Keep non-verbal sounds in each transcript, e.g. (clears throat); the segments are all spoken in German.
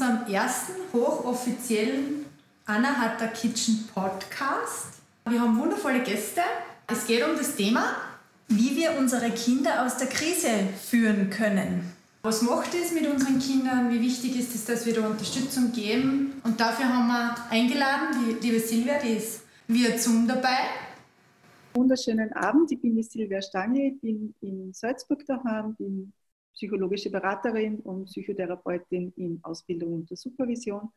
unserem ersten hochoffiziellen Anna Hatter Kitchen Podcast. Wir haben wundervolle Gäste. Es geht um das Thema, wie wir unsere Kinder aus der Krise führen können. Was macht es mit unseren Kindern? Wie wichtig ist es, dass wir da Unterstützung geben? Und dafür haben wir eingeladen, die liebe Silvia, die ist via Zoom dabei. Wunderschönen Abend, ich bin die Silvia Stange, bin in Salzburg daheim, bin psychologische Beraterin und Psychotherapeutin in Ausbildung und Supervision,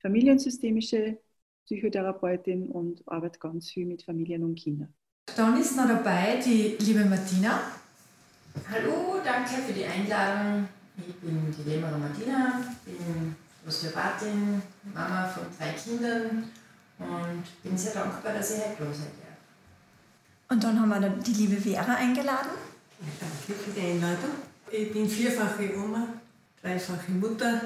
familiensystemische Psychotherapeutin und arbeite ganz viel mit Familien und Kindern. Dann ist noch dabei die liebe Martina. Hallo, danke für die Einladung. Ich bin die Lämmerer Martina, bin Osteopathin, Mama von drei Kindern und bin sehr dankbar, dass ich heute da seid. Und dann haben wir die liebe Vera eingeladen. Danke für die Einladung. Ich bin vierfache Oma, dreifache Mutter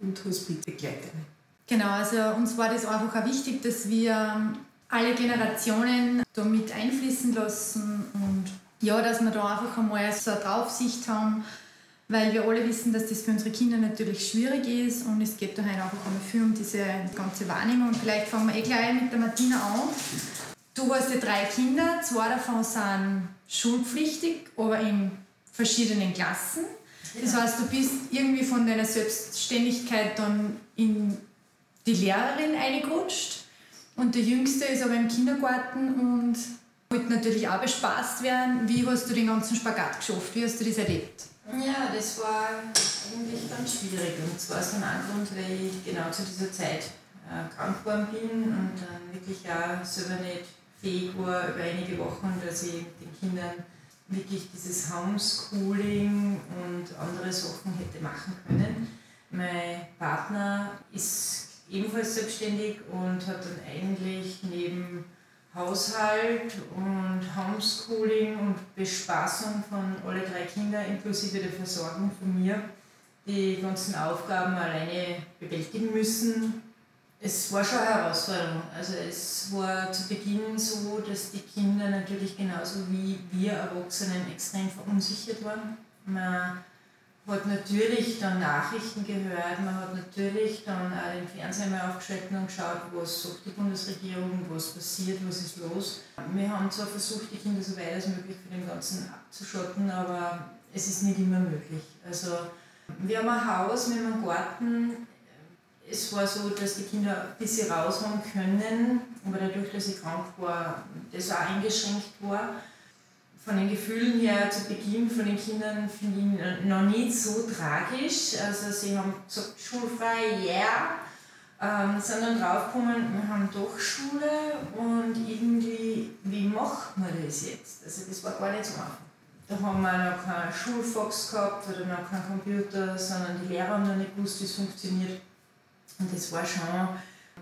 und Hospizbegleiterin. Genau, also uns war das einfach auch wichtig, dass wir alle Generationen da mit einfließen lassen und ja, dass wir da einfach einmal so eine Draufsicht haben, weil wir alle wissen, dass das für unsere Kinder natürlich schwierig ist und es geht da halt einfach einmal viel um diese ganze Wahrnehmung. Vielleicht fangen wir eh gleich mit der Martina an. Du hast ja drei Kinder, zwei davon sind schulpflichtig, aber in verschiedenen Klassen. Das heißt, du bist irgendwie von deiner Selbstständigkeit dann in die Lehrerin eingerutscht und der Jüngste ist aber im Kindergarten und wollte natürlich auch bespaßt werden. Wie hast du den ganzen Spagat geschafft? Wie hast du das erlebt? Ja, das war eigentlich ganz schwierig. Und zwar aus dem Grund, weil ich genau zu dieser Zeit äh, krank geworden bin und dann wirklich auch selber nicht fähig war, über einige Wochen, dass ich den Kindern wirklich dieses Homeschooling und andere Sachen hätte machen können. Mein Partner ist ebenfalls selbstständig und hat dann eigentlich neben Haushalt und Homeschooling und Bespaßung von alle drei Kindern inklusive der Versorgung von mir die ganzen Aufgaben alleine bewältigen müssen. Es war schon eine Herausforderung. Also es war zu Beginn so, dass die Kinder natürlich genauso wie wir Erwachsenen extrem verunsichert waren. Man hat natürlich dann Nachrichten gehört, man hat natürlich dann auch den Fernseher mal aufgeschaltet und geschaut, was sagt die Bundesregierung, was passiert, was ist los. Wir haben zwar versucht, die Kinder so weit als möglich von dem Ganzen abzuschotten, aber es ist nicht immer möglich. Also wir haben ein Haus, wir haben einen Garten. Es war so, dass die Kinder ein bisschen raus haben können, aber dadurch, dass ich krank war, das auch eingeschränkt war von den Gefühlen her zu Beginn von den Kindern finde ich noch nicht so tragisch. Also sie haben gesagt, schulfrei, yeah, ähm, sind dann draufgekommen, wir haben doch Schule und irgendwie, wie macht man das jetzt? Also das war gar nicht so einfach. Da haben wir noch keinen Schulfax gehabt oder noch keinen Computer, sondern die Lehrer haben noch nicht gewusst, wie es funktioniert. Und das war schon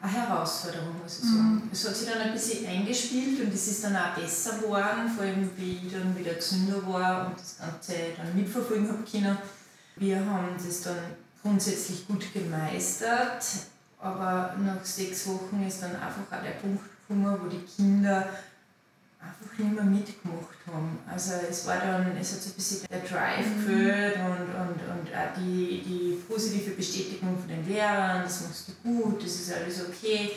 eine Herausforderung, muss ich sagen. Mhm. Es hat sich dann ein bisschen eingespielt und es ist dann auch besser geworden, vor allem wie ich dann wieder gesünder war und das Ganze dann mitverfolgen habe können. Wir haben das dann grundsätzlich gut gemeistert, aber nach sechs Wochen ist dann einfach auch der Punkt gekommen, wo die Kinder einfach nicht mehr mitgemacht haben. Also es war dann, es hat so ein bisschen der Drive mhm. gefehlt und, und, und auch die, die positive Bestätigung von den Lehrern, das machst du gut, das ist alles okay.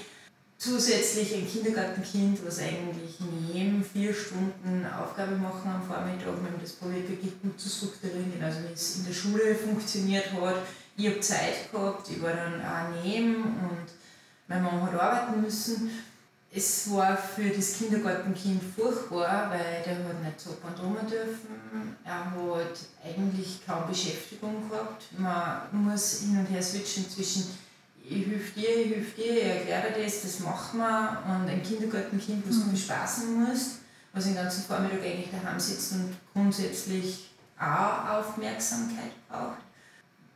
Zusätzlich ein Kindergartenkind, was eigentlich neben vier Stunden Aufgabe machen am Vormittag, wir haben das probiert wirklich gut zu strukturieren, genauso wie es in der Schule funktioniert hat. Ich habe Zeit gehabt, ich war dann auch neben und meine Mama hat arbeiten müssen es war für das Kindergartenkind furchtbar, weil der hat nicht so und dürfen. Er hat eigentlich kaum Beschäftigung gehabt. Man muss hin und her switchen zwischen ich helfe dir, ich helfe dir, ich erkläre dir das, das macht man. Und ein Kindergartenkind, was du mhm. bespaßen musst, was den ganzen Vormittag eigentlich daheim sitzt und grundsätzlich auch Aufmerksamkeit braucht.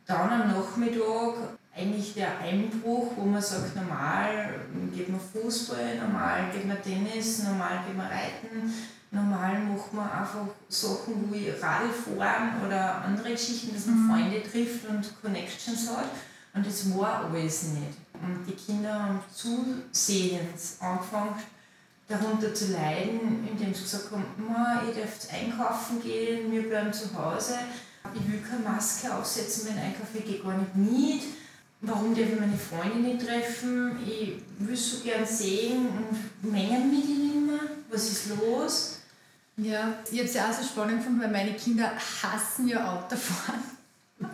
Dann am Nachmittag eigentlich der Einbruch, wo man sagt, normal geht man Fußball, normal geht man Tennis, normal geht man Reiten, normal macht man einfach Sachen wie Radl fahren oder andere Geschichten, dass man mhm. Freunde trifft und Connections hat. Und das war alles nicht. Und die Kinder haben zusehends angefangen, darunter zu leiden, indem sie gesagt haben, ich darf einkaufen gehen, wir bleiben zu Hause, ich will keine Maske aufsetzen, einkaufe, ich gehe gar nicht mit warum darf ich meine Freunde nicht treffen? Ich will so gern sehen und mengen mich die nicht mehr. Was ist los? Ja, ich habe es ja auch so spannend gefunden, weil meine Kinder hassen ja Autofahren. (laughs)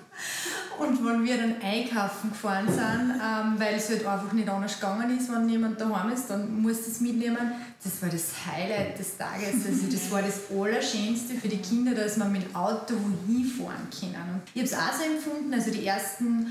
Und wenn wir dann einkaufen gefahren sind, ähm, weil es halt einfach nicht anders gegangen ist, wenn jemand daheim ist, dann muss das mitnehmen. Das war das Highlight des Tages. Also das war das Allerschönste für die Kinder, dass man mit Auto wohin fahren können. Und ich habe es auch so empfunden, also die ersten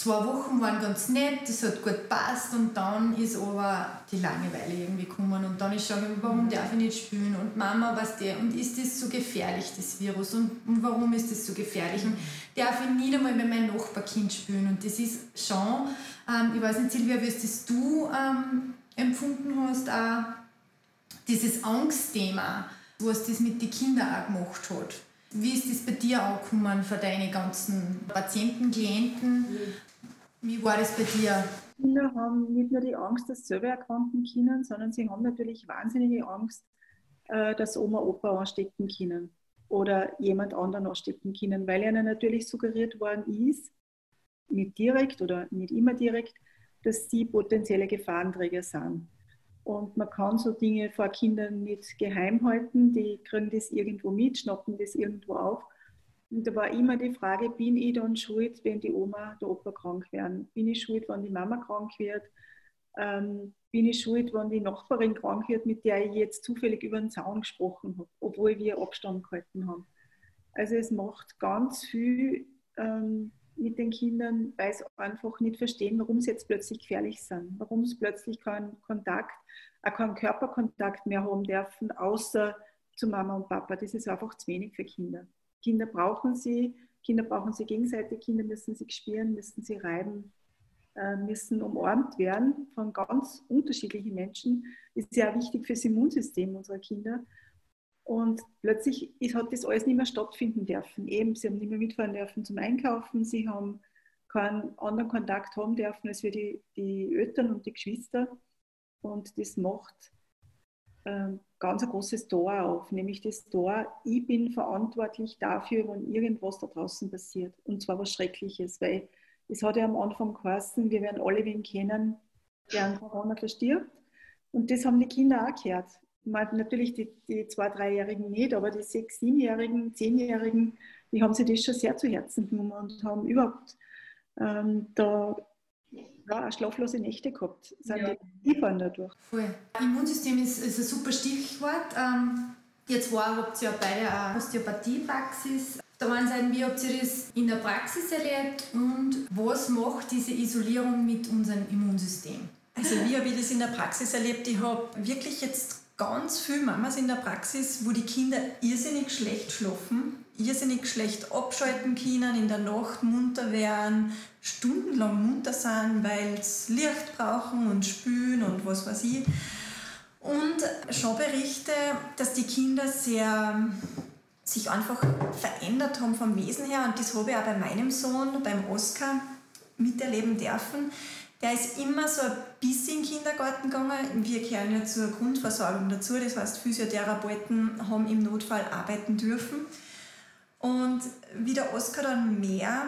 zwei Wochen waren ganz nett, das hat gut gepasst und dann ist aber die Langeweile irgendwie gekommen und dann ist schon, warum darf ich nicht spielen? Und Mama, was der und ist das so gefährlich, das Virus? Und, und warum ist das so gefährlich? Und darf ich nicht einmal mit meinem Nachbarkind spielen? Und das ist schon, ähm, ich weiß nicht Silvia, wie es das du ähm, empfunden hast, auch dieses Angstthema, was das mit den Kindern auch gemacht hat. Wie ist das bei dir angekommen für deine ganzen Patienten, Klienten? Wie war das bei dir? Kinder haben nicht nur die Angst, dass sie selber erkranken können, sondern sie haben natürlich wahnsinnige Angst, äh, dass Oma, Opa anstecken können oder jemand anderen anstecken können, weil ihnen natürlich suggeriert worden ist, nicht direkt oder nicht immer direkt, dass sie potenzielle Gefahrenträger sind. Und man kann so Dinge vor Kindern nicht geheim halten, die kriegen das irgendwo mit, schnappen das irgendwo auf und da war immer die Frage, bin ich dann schuld, wenn die Oma, der Opa krank werden? Bin ich schuld, wenn die Mama krank wird? Ähm, bin ich schuld, wenn die Nachbarin krank wird, mit der ich jetzt zufällig über den Zaun gesprochen habe, obwohl wir Abstand gehalten haben? Also es macht ganz viel ähm, mit den Kindern, weil sie einfach nicht verstehen, warum sie jetzt plötzlich gefährlich sind, warum sie plötzlich keinen Kontakt, auch keinen Körperkontakt mehr haben dürfen, außer zu Mama und Papa. Das ist einfach zu wenig für Kinder. Kinder brauchen sie, Kinder brauchen sie gegenseitig, Kinder müssen sich spüren, müssen sie reiben, äh, müssen umarmt werden von ganz unterschiedlichen Menschen. Ist sehr wichtig für das Immunsystem unserer Kinder. Und plötzlich hat das alles nicht mehr stattfinden dürfen. Eben, sie haben nicht mehr mitfahren dürfen zum Einkaufen, sie haben keinen anderen Kontakt haben dürfen als wir die, die Eltern und die Geschwister. Und das macht ähm, ganz ein großes Tor auf, nämlich das Tor, ich bin verantwortlich dafür, wenn irgendwas da draußen passiert. Und zwar was Schreckliches, weil es hat ja am Anfang geheißen, wir werden alle wen kennen, der an Corona verstirbt. Und das haben die Kinder auch gehört. Natürlich die, die zwei-, dreijährigen nicht, aber die sechs-, siebenjährigen, zehnjährigen, die haben sich das schon sehr zu Herzen genommen und haben überhaupt ähm, da ja, auch schlaflose Nächte gehabt, sind ja. die Liefern dadurch. Voll. Immunsystem ist, ist ein super Stichwort. Ähm, jetzt war, habt ihr ja beide eine Osteopathiepraxis. Da waren sagen, wie habt ihr das in der Praxis erlebt und was macht diese Isolierung mit unserem Immunsystem? Also wie habe ich das in der Praxis erlebt? Ich habe wirklich jetzt ganz viele Mamas in der Praxis, wo die Kinder irrsinnig schlecht schlafen irrsinnig schlecht abschalten können, in der Nacht munter werden, stundenlang munter sind, weil sie Licht brauchen und spülen und was weiß ich. Und schon Berichte, dass die Kinder sehr sich einfach verändert haben vom Wesen her und das habe ich auch bei meinem Sohn, beim Oscar, miterleben dürfen. Der ist immer so ein bisschen in den Kindergarten gegangen. Wir gehören ja zur Grundversorgung dazu, das heißt, Physiotherapeuten haben im Notfall arbeiten dürfen. Und wie der Oskar dann mehr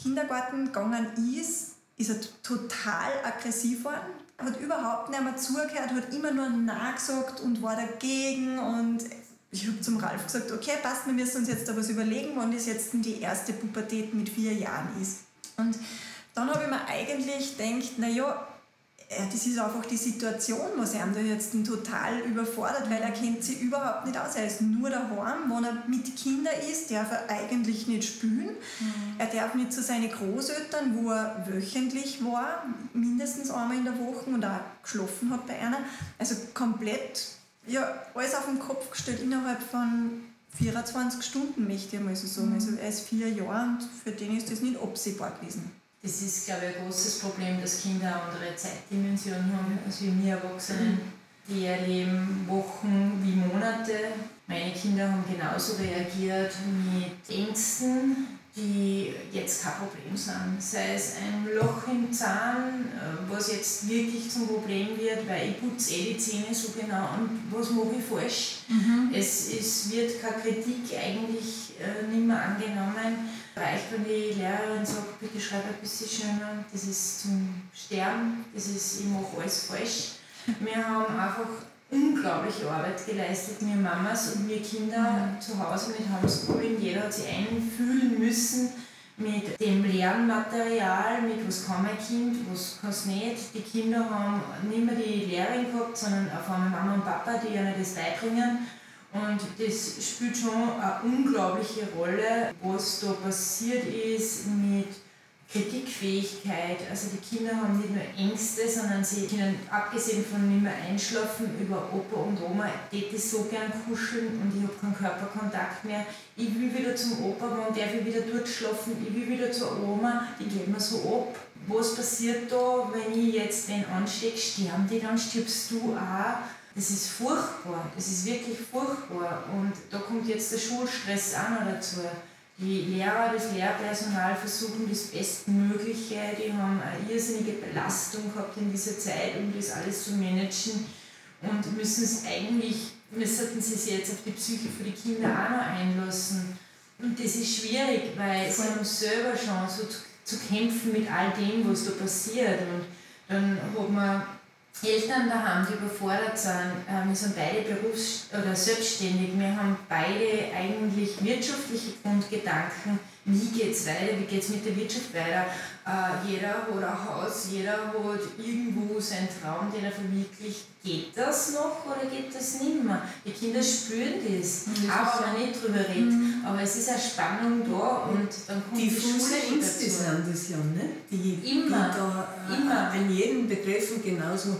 Kindergarten gegangen ist, ist er total aggressiv geworden, hat überhaupt nicht mehr zugehört, hat immer nur Nein gesagt und war dagegen und ich habe zum Ralf gesagt, okay, passt, wir müssen uns jetzt da was überlegen, wann das jetzt die erste Pubertät mit vier Jahren ist. Und dann habe ich mir eigentlich gedacht, naja, ja, das ist einfach die Situation, was er da jetzt total überfordert, weil er kennt sie überhaupt nicht aus. Er ist nur daheim, wo er mit Kindern ist, darf er eigentlich nicht spülen. Mhm. Er darf nicht zu seinen Großeltern, wo er wöchentlich war, mindestens einmal in der Woche und auch geschlafen hat bei einer. Also komplett, ja, alles auf den Kopf gestellt innerhalb von 24 Stunden, möchte ich mal so sagen. Mhm. Also er ist vier Jahre und für den ist das nicht absehbar gewesen. Das ist, glaube ich, ein großes Problem, dass Kinder eine andere Zeitdimension haben als wir Erwachsenen. Die erleben Wochen wie Monate. Meine Kinder haben genauso reagiert mit Ängsten, die jetzt kein Problem sind. Sei es ein Loch im Zahn, äh, was jetzt wirklich zum Problem wird, weil ich putze eh die Zähne so genau und was mache ich falsch. Mhm. Es, es wird keine Kritik eigentlich äh, nicht mehr angenommen reicht, wenn die Lehrerin sagt, bitte schreib ein bisschen schöner, das ist zum Sterben, das ist, ich mache alles falsch. Wir haben einfach unglaubliche Arbeit geleistet, wir Mamas und wir Kinder zu Hause mit Homeschooling. Jeder hat sich einfühlen müssen mit dem Lernmaterial, mit was kann mein Kind, was kann es nicht. Die Kinder haben nicht mehr die Lehrerin gehabt, sondern auf einmal Mama und Papa, die ihnen das beibringen. Und das spielt schon eine unglaubliche Rolle, was da passiert ist mit Kritikfähigkeit. Also die Kinder haben nicht nur Ängste, sondern sie können, abgesehen von nicht mehr einschlafen, über Opa und Oma, die so gern kuscheln und ich habe keinen Körperkontakt mehr. Ich will wieder zum Opa, wann darf ich wieder dort schlafen? Ich will wieder zur Oma, die geht mir so ab. Was passiert da, wenn ich jetzt den anstecke? Sterben die dann? Stirbst du auch? Das ist furchtbar, das ist wirklich furchtbar. Und da kommt jetzt der Schulstress auch noch dazu. Die Lehrer, das Lehrpersonal versuchen das Bestmögliche, die haben eine irrsinnige Belastung gehabt in dieser Zeit, um das alles zu managen und müssen es eigentlich, müssten sie sich jetzt auf die Psyche für die Kinder auch noch einlassen. Und das ist schwierig, weil sie haben selber schon so zu, zu kämpfen mit all dem, was da passiert. Und dann hat man Eltern daheim, die überfordert sind. Ähm, wir sind beide berufs- oder selbstständig. Wir haben beide eigentlich wirtschaftliche Grundgedanken. Wie geht es weiter? Wie geht es mit der Wirtschaft weiter? Äh, jeder hat ein Haus, jeder hat irgendwo seinen Traum, den er verwirklicht. Geht das noch oder geht das nicht mehr? Die Kinder spüren das, auch wenn man nicht drüber redet. Mhm. Aber es ist eine Spannung da und dann kommt die, die Schule Ängste sind das ja, ne? die, immer, die da äh, immer. an jeden betreffen, genauso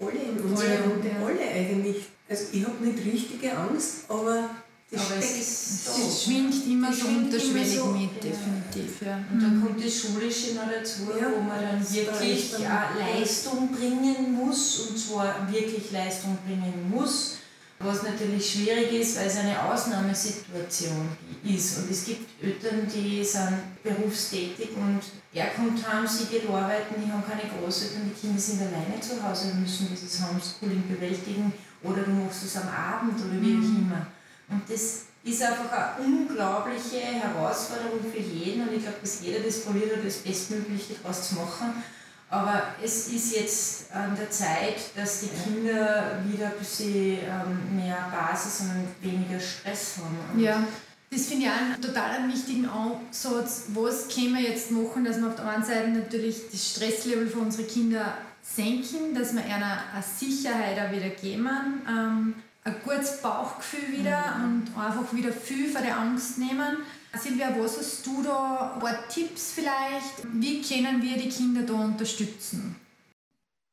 alle in unserer Runde, alle eigentlich. Also ich habe nicht richtige Angst, aber das, aber es, ist das schwingt immer so unterschwellig so, mit, definitiv. Ja. Und dann kommt das Schulische noch dazu, wo man dann wirklich Leistung bringen muss, und zwar wirklich Leistung bringen muss, was natürlich schwierig ist, weil es eine Ausnahmesituation ist. Und es gibt Eltern, die sind berufstätig und er kommt heim, sie geht arbeiten, die haben keine Großeltern, die Kinder sind alleine zu Hause und müssen dieses Homeschooling bewältigen oder du machst es am Abend oder wie auch mhm. immer. Und das ist einfach eine unglaubliche Herausforderung für jeden und ich glaube, dass jeder das probiert hat, das Bestmögliche daraus zu machen. Aber es ist jetzt an der Zeit, dass die Kinder wieder ein bisschen ähm, mehr Basis und weniger Stress haben. ja, das finde ich auch einen total wichtigen Ansatz. Was können wir jetzt machen, dass wir auf der einen Seite natürlich das Stresslevel für unsere Kinder senken, dass wir ihnen eine Sicherheit auch wieder geben. Ähm, ein gutes Bauchgefühl wieder mhm. und einfach wieder viel von der Angst nehmen. Silvia, was hast du da? Ein paar Tipps vielleicht? Wie können wir die Kinder da unterstützen?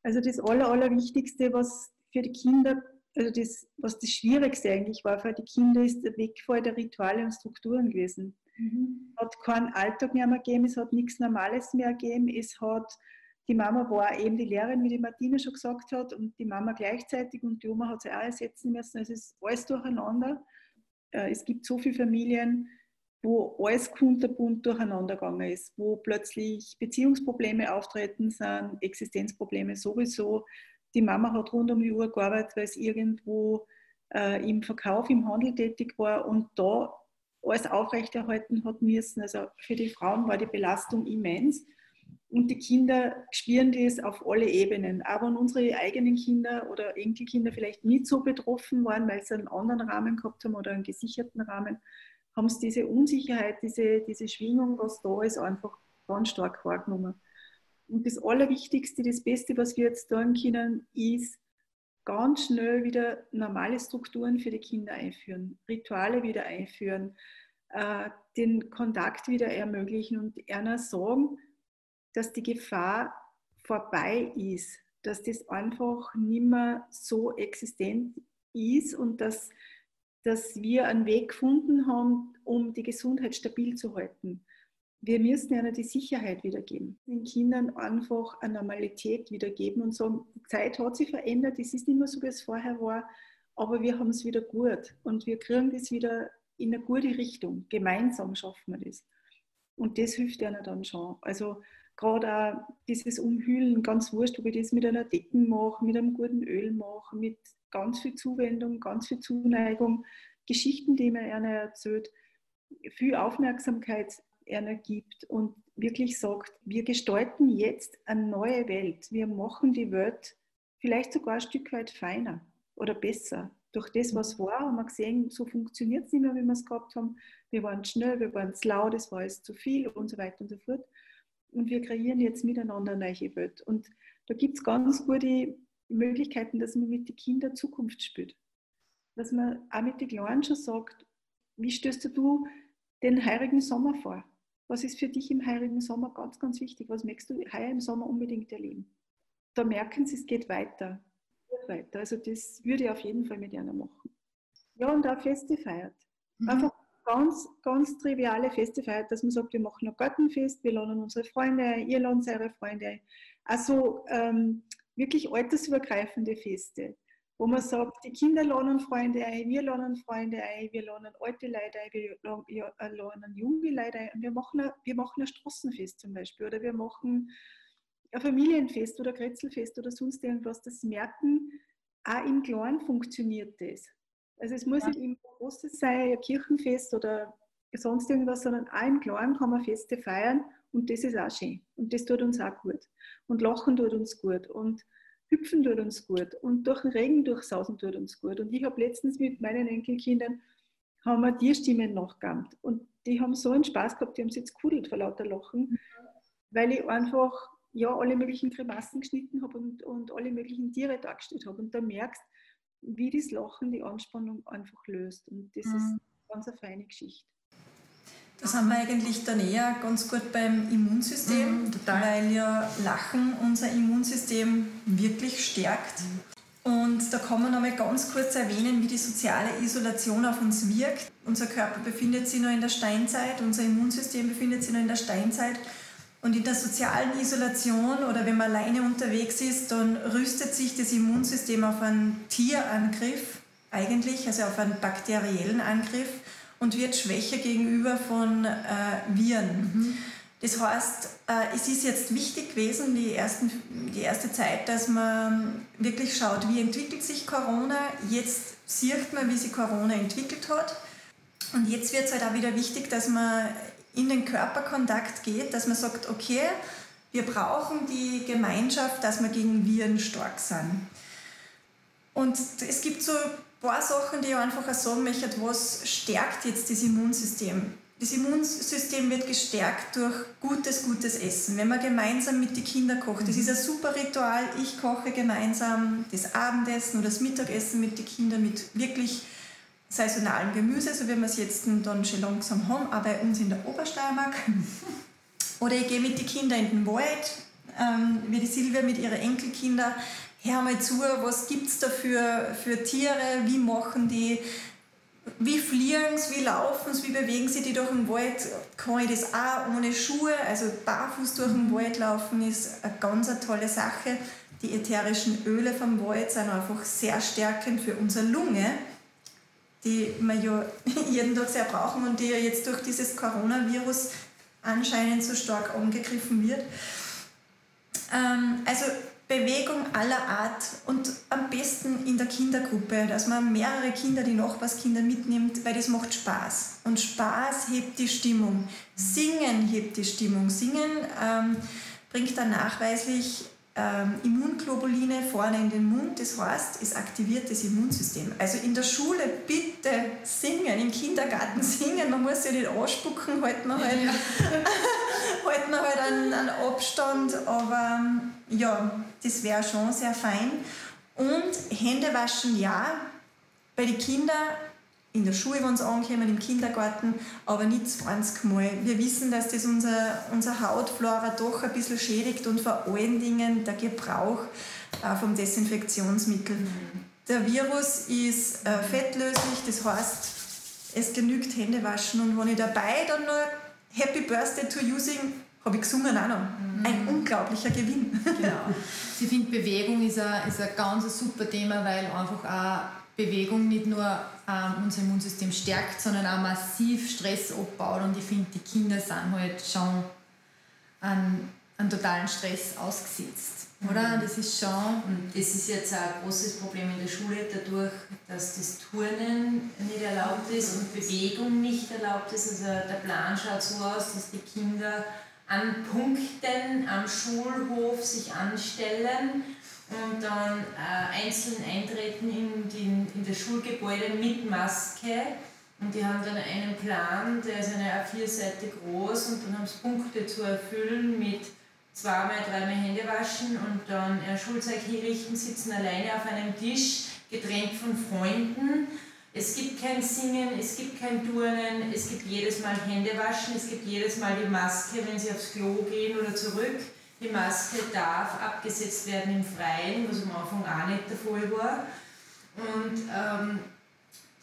Also das Aller, Allerwichtigste, was für die Kinder, also das, was das Schwierigste eigentlich war für die Kinder, ist der Wegfall der Rituale und Strukturen gewesen. Mhm. Es hat keinen Alltag mehr, mehr gegeben, es hat nichts Normales mehr gegeben, es hat die Mama war eben die Lehrerin, wie die Martina schon gesagt hat, und die Mama gleichzeitig und die Oma hat sie auch ersetzen müssen. Es ist alles durcheinander. Äh, es gibt so viele Familien, wo alles kunterbunt durcheinander gegangen ist, wo plötzlich Beziehungsprobleme auftreten sind, Existenzprobleme sowieso. Die Mama hat rund um die Uhr gearbeitet, weil es irgendwo äh, im Verkauf, im Handel tätig war und da alles aufrechterhalten hat müssen. Also für die Frauen war die Belastung immens. Und die Kinder spüren das auf alle Ebenen. Aber wenn unsere eigenen Kinder oder Enkelkinder vielleicht nicht so betroffen waren, weil sie einen anderen Rahmen gehabt haben oder einen gesicherten Rahmen, haben sie diese Unsicherheit, diese, diese Schwingung, was da ist, einfach ganz stark wahrgenommen. Und das Allerwichtigste, das Beste, was wir jetzt tun können, ist ganz schnell wieder normale Strukturen für die Kinder einführen, Rituale wieder einführen, äh, den Kontakt wieder ermöglichen und einer sagen, dass die Gefahr vorbei ist, dass das einfach nicht mehr so existent ist und dass, dass wir einen Weg gefunden haben, um die Gesundheit stabil zu halten. Wir müssen ihnen die Sicherheit wiedergeben, den Kindern einfach eine Normalität wiedergeben und sagen, die Zeit hat sich verändert, es ist nicht mehr so, wie es vorher war, aber wir haben es wieder gut und wir kriegen das wieder in eine gute Richtung. Gemeinsam schaffen wir das. Und das hilft ihnen dann schon. Also gerade auch dieses Umhüllen, ganz wurscht, ob ich das mit einer Decken mache, mit einem guten Öl mache, mit ganz viel Zuwendung, ganz viel Zuneigung, Geschichten, die mir einer erzählt, viel Aufmerksamkeit einer gibt und wirklich sagt, wir gestalten jetzt eine neue Welt. Wir machen die Welt vielleicht sogar ein Stück weit feiner oder besser. Durch das, was war, haben wir gesehen, so funktioniert es nicht mehr, wie wir es gehabt haben. Wir waren schnell, wir waren zu laut, es war alles zu viel und so weiter und so fort. Und wir kreieren jetzt miteinander eine neue Welt. Und da gibt es ganz gute Möglichkeiten, dass man mit den Kindern Zukunft spielt. Dass man auch mit den Kleinen schon sagt, wie stößt du den heurigen Sommer vor? Was ist für dich im heurigen Sommer ganz, ganz wichtig? Was möchtest du heuer im Sommer unbedingt erleben? Da merken sie, es geht weiter. weiter. Also das würde ich auf jeden Fall mit ihnen machen. Ja, und auch Feste feiert. Mhm. Einfach ganz, ganz triviale Feste feiert, dass man sagt, wir machen ein Gartenfest, wir laden unsere Freunde ein, ihr ladet eure Freunde ein. Also ähm, wirklich altersübergreifende Feste wo man sagt, die Kinder lernen Freunde ein, wir lernen Freunde ein, wir lernen alte Leute ein, wir lernen junge Leute ein. Und wir machen, ein, wir machen ein Straßenfest zum Beispiel oder wir machen ein Familienfest oder Kretzelfest oder sonst irgendwas. Das merken, auch im Kleinen funktioniert das. Also es muss ja. nicht immer großes sein, ein Kirchenfest oder sonst irgendwas, sondern auch im Kleinen kann man Feste feiern und das ist auch schön. Und das tut uns auch gut. Und Lachen tut uns gut. Und Hüpfen tut uns gut und durch den Regen durchsausen tut uns gut. Und ich habe letztens mit meinen Enkelkindern haben wir Tierstimmen nachgeahmt. Und die haben so einen Spaß gehabt, die haben sich jetzt kudelt vor lauter Lachen, weil ich einfach ja, alle möglichen Grimassen geschnitten habe und, und alle möglichen Tiere dargestellt habe. Und da merkst wie das Lachen die Anspannung einfach löst. Und das mhm. ist ganz eine feine Geschichte. Das haben wir eigentlich dann eher ganz gut beim Immunsystem, mhm, weil ja Lachen unser Immunsystem wirklich stärkt. Und da kann man nochmal ganz kurz erwähnen, wie die soziale Isolation auf uns wirkt. Unser Körper befindet sich noch in der Steinzeit, unser Immunsystem befindet sich noch in der Steinzeit. Und in der sozialen Isolation oder wenn man alleine unterwegs ist, dann rüstet sich das Immunsystem auf einen Tierangriff eigentlich, also auf einen bakteriellen Angriff und wird schwächer gegenüber von äh, Viren. Mhm. Das heißt, äh, es ist jetzt wichtig gewesen, die, ersten, die erste Zeit, dass man wirklich schaut, wie entwickelt sich Corona. Jetzt sieht man, wie sich Corona entwickelt hat. Und jetzt wird es halt auch wieder wichtig, dass man in den Körperkontakt geht, dass man sagt, okay, wir brauchen die Gemeinschaft, dass wir gegen Viren stark sind. Und es gibt so paar Sachen, die ich einfach auch sagen möchte, was stärkt jetzt das Immunsystem. Das Immunsystem wird gestärkt durch gutes, gutes Essen. Wenn man gemeinsam mit den Kindern kocht, das ist ein super Ritual. Ich koche gemeinsam das Abendessen oder das Mittagessen mit den Kindern mit wirklich saisonalem Gemüse, so wie wir es jetzt dann schon langsam haben, auch bei uns in der Obersteiermark. (laughs) Oder ich gehe mit den Kindern in den Wald, ähm, wie die Silvia mit ihren Enkelkindern. Hör mal zu, was gibt es da für, für Tiere, wie machen die, wie fliegen sie, wie laufen sie, wie bewegen sie die durch den Wald, kann ich das auch ohne Schuhe, also barfuß durch den Wald laufen ist eine ganz eine tolle Sache. Die ätherischen Öle vom Wald sind einfach sehr stärkend für unsere Lunge, die wir ja (laughs) jeden Tag sehr brauchen und die ja jetzt durch dieses Coronavirus anscheinend so stark angegriffen wird. Ähm, also Bewegung aller Art und am besten in der Kindergruppe, dass man mehrere Kinder, die Nachbarskinder mitnimmt, weil das macht Spaß. Und Spaß hebt die Stimmung. Singen hebt die Stimmung. Singen ähm, bringt dann nachweislich ähm, Immunglobuline vorne in den Mund. Das heißt, es aktiviert das Immunsystem. Also in der Schule bitte singen, im Kindergarten singen. Man muss ja nicht ausspucken, halten wir halt, ja. (laughs) halten wir halt einen, einen Abstand. Aber ja, das wäre schon sehr fein. Und Hände waschen ja, bei den Kindern in der Schule, wenn sie ankommen, im Kindergarten, aber nicht 20 Mal. Wir wissen, dass das unsere, unsere Hautflora doch ein bisschen schädigt und vor allen Dingen der Gebrauch äh, vom Desinfektionsmittel. Mhm. Der Virus ist äh, fettlöslich, das heißt, es genügt Händewaschen und wenn ich dabei dann noch Happy Birthday to Using habe ich gesungen auch noch. Mhm. Ein unglaublicher Gewinn. Genau. Ich finde, Bewegung ist ein, ist ein ganz super Thema, weil einfach auch Bewegung nicht nur ähm, unser Immunsystem stärkt, sondern auch massiv Stress abbaut. Und ich finde, die Kinder sind halt schon an einen totalen Stress ausgesetzt. Oder? Mhm. Das ist schon. Und das ist jetzt auch ein großes Problem in der Schule, dadurch, dass das Turnen nicht erlaubt ist und Bewegung nicht erlaubt ist. Also der Plan schaut so aus, dass die Kinder an Punkten am Schulhof sich anstellen und dann äh, einzeln eintreten in, den, in das Schulgebäude mit Maske. Und die haben dann einen Plan, der ist eine A4-Seite groß und dann haben sie Punkte zu erfüllen mit zweimal, dreimal Hände waschen und dann ein Schulzeug hinrichten, sitzen alleine auf einem Tisch, getrennt von Freunden. Es gibt kein Singen, es gibt kein Turnen, es gibt jedes Mal Hände waschen, es gibt jedes Mal die Maske, wenn sie aufs Klo gehen oder zurück. Die Maske darf abgesetzt werden im Freien, was am Anfang auch nicht der Fall war. Und ähm,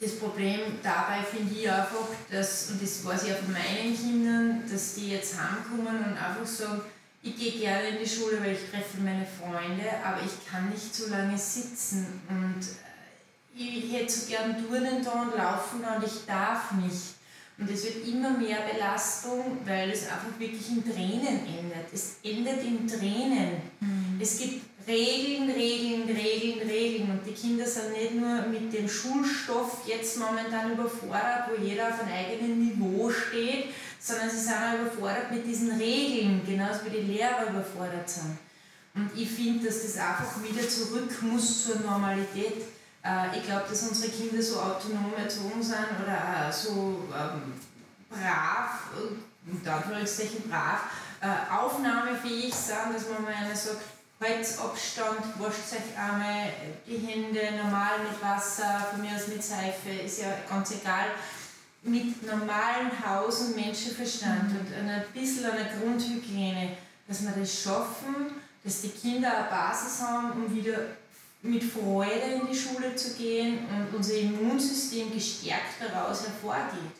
das Problem dabei finde ich einfach, dass, und das weiß ich auch von meinen Kindern, dass die jetzt heimkommen und einfach sagen, ich gehe gerne in die Schule, weil ich treffe meine Freunde, aber ich kann nicht so lange sitzen und äh, ich hätte so gern Turnen da und laufen und ich darf nicht. Und es wird immer mehr Belastung, weil es einfach wirklich in Tränen endet. Es endet in Tränen. Mhm. Es gibt Regeln, Regeln, Regeln, Regeln. Und die Kinder sind nicht nur mit dem Schulstoff jetzt momentan überfordert, wo jeder auf einem eigenen Niveau steht, sondern sie sind auch überfordert mit diesen Regeln, genauso wie die Lehrer überfordert sind. Und ich finde, dass das einfach wieder zurück muss zur Normalität. Äh, ich glaube, dass unsere Kinder so autonom erzogen sind oder so ähm, brav, unter Anführungszeichen brav, äh, aufnahmefähig sind, dass man mal einer sagt, Holzabstand, wascht euch einmal die Hände normal mit Wasser, von mir aus mit Seife, ist ja ganz egal mit normalem Haus- und Menschenverstand mhm. und ein bisschen einer Grundhygiene, dass wir das schaffen, dass die Kinder eine Basis haben, um wieder mit Freude in die Schule zu gehen und unser Immunsystem gestärkt daraus hervorgeht.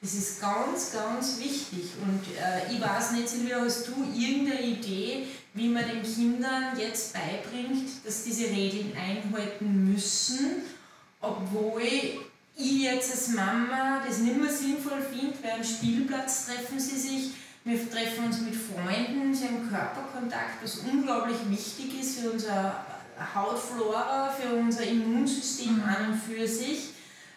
Das ist ganz, ganz wichtig. Und äh, ich weiß nicht, Silvia, hast du irgendeine Idee, wie man den Kindern jetzt beibringt, dass diese Regeln einhalten müssen, obwohl ich jetzt als Mama das nicht mehr sinnvoll finde, weil am Spielplatz treffen sie sich, wir treffen uns mit Freunden, sie haben Körperkontakt, was unglaublich wichtig ist für unsere Hautflora, für unser Immunsystem mhm. an und für sich.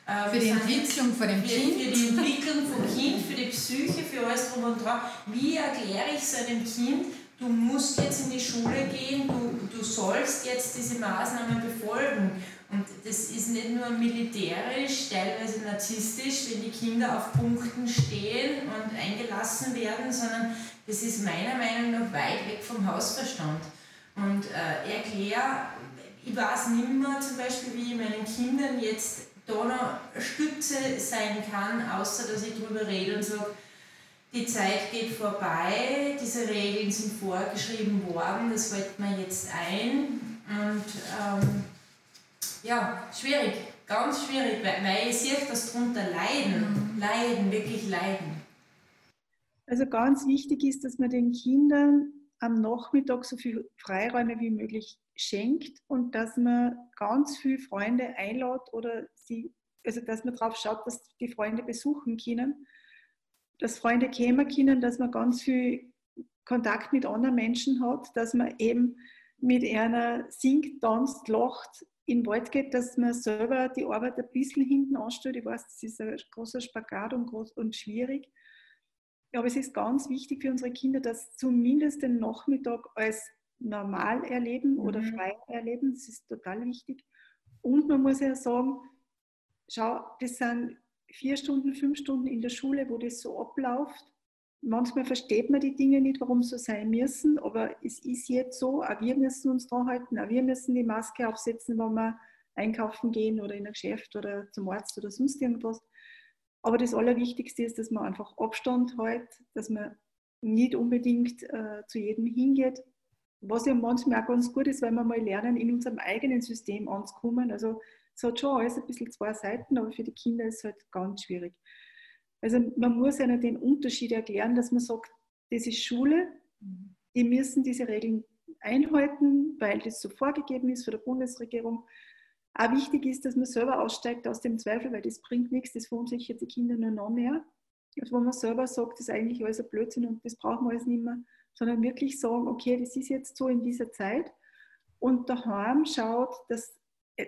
Äh, für die Entwicklung von dem für, Kind. Für die Entwicklung vom Kind, für die Psyche, für alles drum und dran. Wie erkläre ich seinem Kind, du musst jetzt in die Schule gehen, du, du sollst jetzt diese Maßnahmen befolgen. Und das ist nicht nur militärisch, teilweise narzisstisch, wenn die Kinder auf Punkten stehen und eingelassen werden, sondern das ist meiner Meinung nach weit weg vom Hausverstand. Und äh, erkläre, ich weiß nicht mehr zum Beispiel, wie ich meinen Kindern jetzt da noch Stütze sein kann, außer dass ich darüber rede und sage, die Zeit geht vorbei, diese Regeln sind vorgeschrieben worden, das hält man jetzt ein. Und ähm, ja, schwierig, ganz schwierig, weil, weil ich sehe, dass darunter leiden, mhm. leiden, wirklich leiden. Also ganz wichtig ist, dass man den Kindern am Nachmittag so viel Freiräume wie möglich schenkt und dass man ganz viele Freunde einlädt oder sie, also dass man darauf schaut, dass die Freunde besuchen können, dass Freunde kämen können, dass man ganz viel Kontakt mit anderen Menschen hat, dass man eben mit einer singt, tanzt, lacht, in den Wald geht, dass man selber die Arbeit ein bisschen hinten anstellt. Ich weiß, das ist ein großer Spagat und, groß und schwierig. Aber es ist ganz wichtig für unsere Kinder, dass zumindest den Nachmittag als normal erleben oder mhm. frei erleben. Das ist total wichtig. Und man muss ja sagen, schau, das sind vier Stunden, fünf Stunden in der Schule, wo das so abläuft manchmal versteht man die Dinge nicht, warum so sein müssen, aber es ist jetzt so, auch wir müssen uns dran halten, auch wir müssen die Maske aufsetzen, wenn wir einkaufen gehen oder in ein Geschäft oder zum Arzt oder sonst irgendwas. Aber das Allerwichtigste ist, dass man einfach Abstand hält, dass man nicht unbedingt äh, zu jedem hingeht. Was ja manchmal auch ganz gut ist, weil wir mal lernen, in unserem eigenen System anzukommen. Also es hat schon alles ein bisschen zwei Seiten, aber für die Kinder ist es halt ganz schwierig. Also man muss ihnen den Unterschied erklären, dass man sagt, das ist Schule, die müssen diese Regeln einhalten, weil das so vorgegeben ist von der Bundesregierung. Auch wichtig ist, dass man selber aussteigt aus dem Zweifel, weil das bringt nichts, das verunsichert die Kinder nur noch mehr. Also wo man selber sagt, das ist eigentlich alles ein Blödsinn und das brauchen wir alles nicht mehr. Sondern wirklich sagen, okay, das ist jetzt so in dieser Zeit und daheim schaut, dass,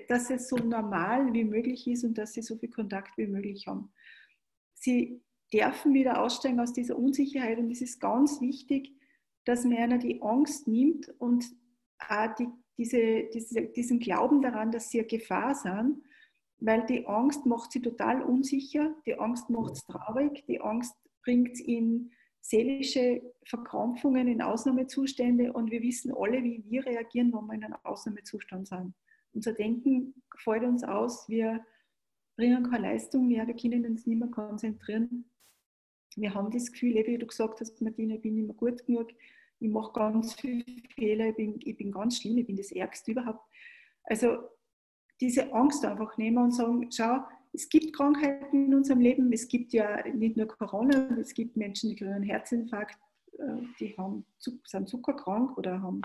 dass es so normal wie möglich ist und dass sie so viel Kontakt wie möglich haben. Sie dürfen wieder aussteigen aus dieser Unsicherheit und es ist ganz wichtig, dass man einer die Angst nimmt und auch die, diese, diese, diesen Glauben daran, dass sie eine Gefahr sind, weil die Angst macht sie total unsicher, die Angst macht es traurig, die Angst bringt in seelische Verkrampfungen, in Ausnahmezustände und wir wissen alle, wie wir reagieren, wenn wir in einem Ausnahmezustand sind. Unser Denken fällt uns aus, wir bringen keine Leistung mehr, wir können uns nicht mehr konzentrieren. Wir haben das Gefühl, wie du gesagt hast, Martina, ich bin nicht mehr gut genug, ich mache ganz viele Fehler, ich bin, ich bin ganz schlimm, ich bin das Ärgste überhaupt. Also diese Angst einfach nehmen und sagen, schau, es gibt Krankheiten in unserem Leben, es gibt ja nicht nur Corona, es gibt Menschen, die kriegen einen Herzinfarkt, äh, die haben, sind zuckerkrank oder haben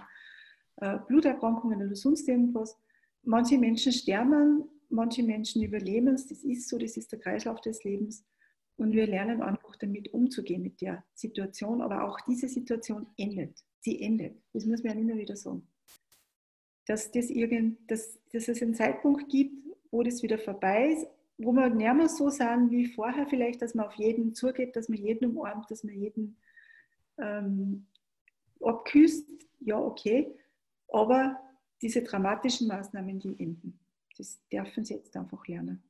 äh, Bluterkrankungen oder sonst irgendwas. Manche Menschen sterben, manche Menschen überleben es, das ist so, das ist der Kreislauf des Lebens. Und wir lernen einfach damit umzugehen mit der Situation, aber auch diese Situation endet. Sie endet. Das muss man immer wieder sagen dass, das irgend, dass, dass es einen Zeitpunkt gibt, wo das wieder vorbei ist, wo wir nicht mehr so sind wie vorher vielleicht, dass man auf jeden zugeht, dass man jeden umarmt, dass man jeden ähm, abküsst, ja okay, aber diese dramatischen Maßnahmen, die enden. Das dürfen sie jetzt einfach lernen.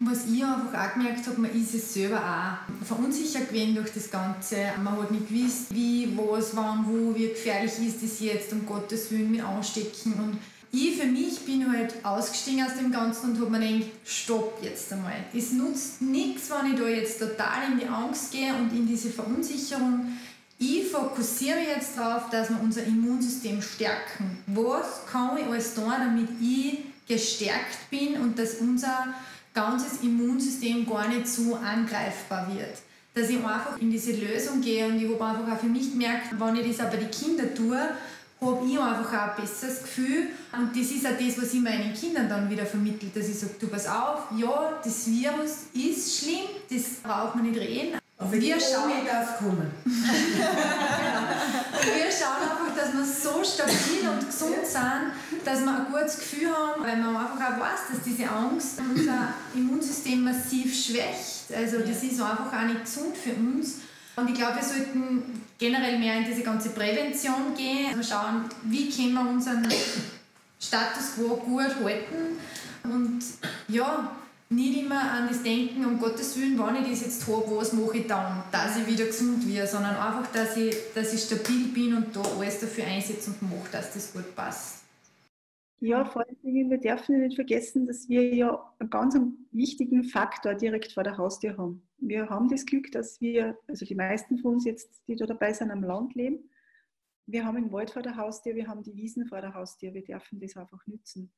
Was ich einfach auch gemerkt habe, man ist es selber auch verunsichert gewesen durch das Ganze. Man hat nicht gewusst, wie, was, wann, wo, wie gefährlich ist das jetzt, um Gottes Willen mit anstecken. Und ich für mich bin halt ausgestiegen aus dem Ganzen und habe mir gedacht, stopp jetzt einmal. Es nutzt nichts, wenn ich da jetzt total in die Angst gehe und in diese Verunsicherung. Ich fokussiere mich jetzt darauf, dass wir unser Immunsystem stärken. Was kann ich alles tun, damit ich gestärkt bin und dass unser ganzes Immunsystem gar nicht so angreifbar wird. Dass ich einfach in diese Lösung gehe und ich habe einfach auch für mich gemerkt, wenn ich das auch bei den Kindern tue, habe ich einfach auch ein besseres Gefühl. Und das ist auch das, was ich meinen Kindern dann wieder vermittelt, dass ich sage, du pass auf, ja, das Virus ist schlimm, das braucht man nicht reden. Aber wir schauen, darf kommen. (laughs) wir schauen einfach, dass wir so stabil und gesund sind, dass wir ein gutes Gefühl haben, weil man einfach auch weiß, dass diese Angst unser Immunsystem massiv schwächt. Also das ist einfach auch nicht gesund für uns. Und ich glaube, wir sollten generell mehr in diese ganze Prävention gehen, also schauen, wie können wir unseren Status quo gut halten. Und ja, nicht immer an das Denken, um Gottes Willen, wenn ich das jetzt habe, was mache ich dann, dass ich wieder gesund werde, sondern einfach, dass ich, dass ich stabil bin und da alles dafür einsetze und mache, dass das gut passt. Ja, vor allen Dingen, wir dürfen nicht vergessen, dass wir ja einen ganz wichtigen Faktor direkt vor der Haustür haben. Wir haben das Glück, dass wir, also die meisten von uns jetzt, die da dabei sind, am Land leben. Wir haben den Wald vor der Haustür, wir haben die Wiesen vor der Haustür, wir dürfen das einfach nützen.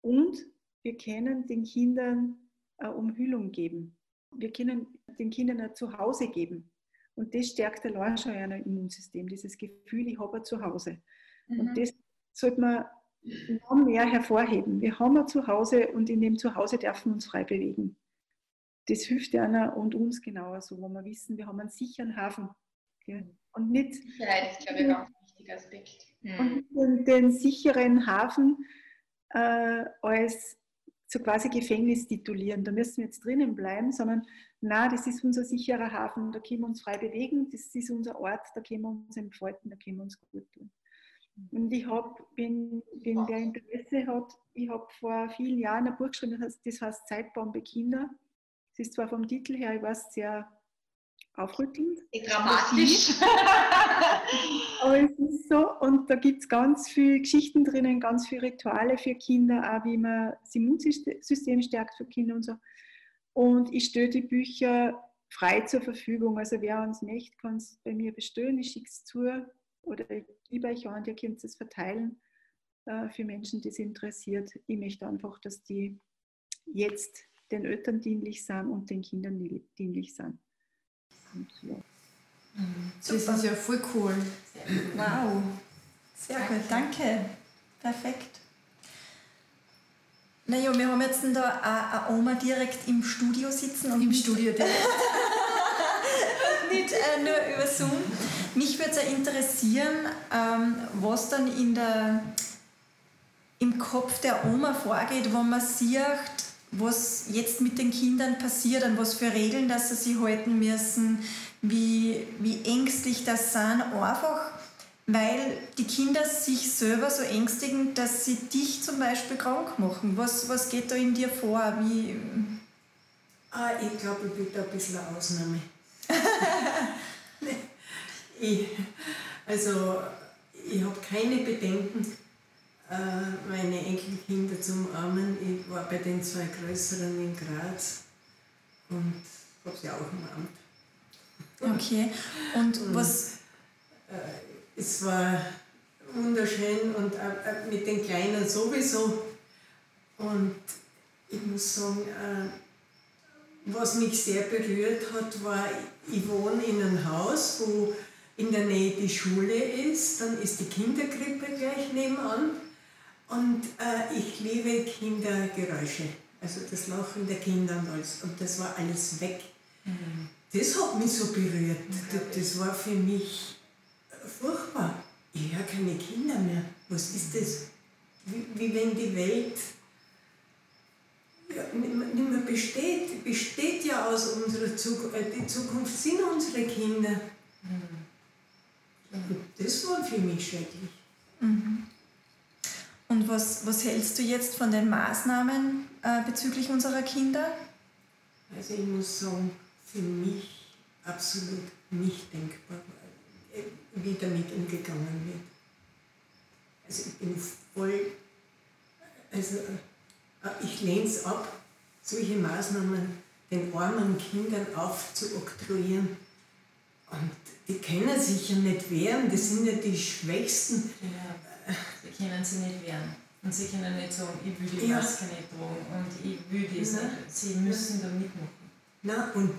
Und wir können den Kindern eine Umhüllung geben. Wir können den Kindern ein Zuhause geben. Und das stärkt allein schon ein Immunsystem, dieses Gefühl, ich habe ein Zuhause. Mhm. Und das sollte man noch mehr hervorheben. Wir haben ein Zuhause und in dem Zuhause dürfen wir uns frei bewegen. Das hilft einer und uns genauer so, wo wir wissen, wir haben einen sicheren Hafen. Und nicht, Sicherheit ist, glaube ich, ein ganz wichtiger Aspekt. Und den, den sicheren Hafen äh, als so quasi Gefängnis titulieren. Da müssen wir jetzt drinnen bleiben, sondern na, das ist unser sicherer Hafen, da können wir uns frei bewegen, das ist unser Ort, da können wir uns entfalten, da können wir uns gut tun. Und ich habe, wenn, wenn wer Interesse hat, ich habe vor vielen Jahren ein Buch geschrieben, das heißt, das heißt Zeitbombe Kinder. Es ist zwar vom Titel her, ich weiß, sehr aufrüttelnd. Dramatisch. Aber es ist so, und da gibt es ganz viele Geschichten drinnen, ganz viele Rituale für Kinder, auch wie man das Immunsystem stärkt für Kinder und so. Und ich stelle die Bücher frei zur Verfügung. Also wer uns möchte, kann es bei mir bestellen. Ich schicke es zu oder ich gebe euch an, ihr könnt es verteilen äh, für Menschen, die es interessiert. Ich möchte einfach, dass die jetzt den Eltern dienlich sind und den Kindern dienlich sind. Ja. Das ist ja voll cool. Wow. Sehr gut, danke. Perfekt. Naja, wir haben jetzt da eine Oma direkt im Studio sitzen. Und Im Studio (laughs) direkt. nicht äh, nur über Zoom. Mich würde es interessieren, ähm, was dann in der, im Kopf der Oma vorgeht, wenn man sieht, was jetzt mit den Kindern passiert, an was für Regeln, dass sie sich halten müssen, wie, wie ängstlich das sind, einfach weil die Kinder sich selber so ängstigen, dass sie dich zum Beispiel krank machen. Was, was geht da in dir vor? Wie, Ah, ich glaube, ich bin da ein bisschen eine Ausnahme. (laughs) ich, also, ich habe keine Bedenken, äh, meine Enkelkinder zu umarmen. Ich war bei den zwei größeren in Graz und habe sie auch umarmt. Okay, und, und was. Äh, es war wunderschön und äh, mit den Kleinen sowieso. Und ich muss sagen, äh, was mich sehr berührt hat, war, ich wohne in einem Haus, wo in der Nähe die Schule ist, dann ist die Kinderkrippe gleich nebenan und äh, ich liebe Kindergeräusche, also das Lachen der Kinder und alles und das war alles weg. Mhm. Das hat mich so berührt, das, das war für mich furchtbar. Ich höre keine Kinder mehr. Was ist das? Wie, wie wenn die Welt ja, nicht mehr besteht, besteht ja aus unserer Zukunft. Äh, die Zukunft sind unsere Kinder. Mhm. Das war für mich schrecklich. Mhm. Und was, was hältst du jetzt von den Maßnahmen äh, bezüglich unserer Kinder? Also ich muss sagen, für mich absolut nicht denkbar, äh, wie damit umgegangen wird. Also ich bin voll, also äh, ich lehne es ab, solche Maßnahmen den armen Kindern aufzuoktroyieren. Und die können sich ja nicht wehren, das sind ja die Schwächsten. Ja, die können sich nicht wehren. Und sie können nicht sagen, ich will die Maske nicht tragen und ich will das Nein. nicht. Sie müssen da mitmachen. Nein, und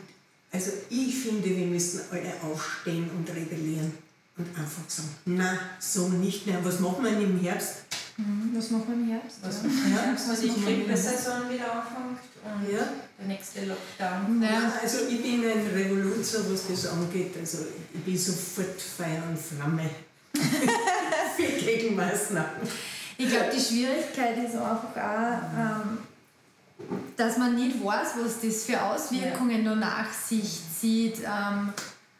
also ich finde, wir müssen alle aufstehen und rebellieren und einfach sagen, na, so nicht mehr. Was machen wir im Herbst? Mhm, was machen wir im Herbst? Was ja. im Herbst? Was ich Grippesaison wieder anfängt und ja. der nächste Lockdown. Ja. Also ich bin ein Revoluzer, was das angeht. Also ich bin sofort Feuer und Flamme (laughs) für Gegenmaßnahmen. Ich glaube, die Schwierigkeit ist einfach auch, ähm, dass man nicht weiß, was das für Auswirkungen ja. nach sich zieht. Ähm,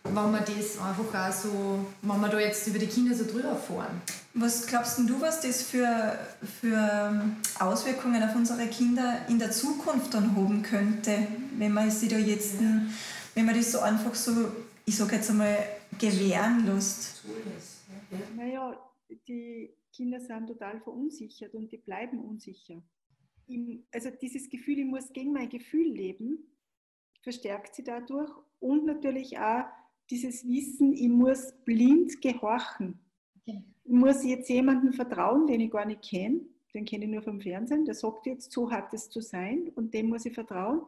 wenn man das einfach auch so, wenn wir da jetzt über die Kinder so drüber fahren. Was glaubst du, was das für, für ähm, Auswirkungen auf unsere Kinder in der Zukunft dann haben könnte, wenn man sie da jetzt, ja. wenn man das so einfach so, ich sage jetzt einmal, gewähren lässt? Ja. Naja, die Kinder sind total verunsichert und die bleiben unsicher. Also dieses Gefühl, ich muss gegen mein Gefühl leben, verstärkt sie dadurch und natürlich auch dieses Wissen, ich muss blind gehorchen. Okay. Ich muss jetzt jemandem vertrauen, den ich gar nicht kenne, den kenne ich nur vom Fernsehen, der sagt jetzt, so hat es zu sein und dem muss ich vertrauen.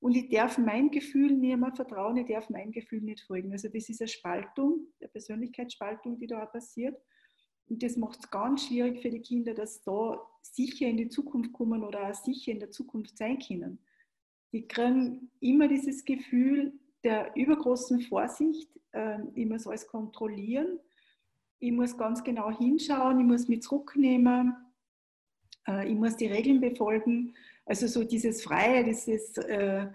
Und ich darf mein Gefühl niemand vertrauen, ich darf mein Gefühl nicht folgen. Also das ist eine Spaltung, eine Persönlichkeitsspaltung, die da passiert. Und das macht es ganz schwierig für die Kinder, dass da sicher in die Zukunft kommen oder auch sicher in der Zukunft sein können. Die kriegen immer dieses Gefühl, der übergroßen Vorsicht. Ähm, ich muss alles kontrollieren. Ich muss ganz genau hinschauen. Ich muss mich zurücknehmen. Äh, ich muss die Regeln befolgen. Also so dieses Freie, dieses, äh,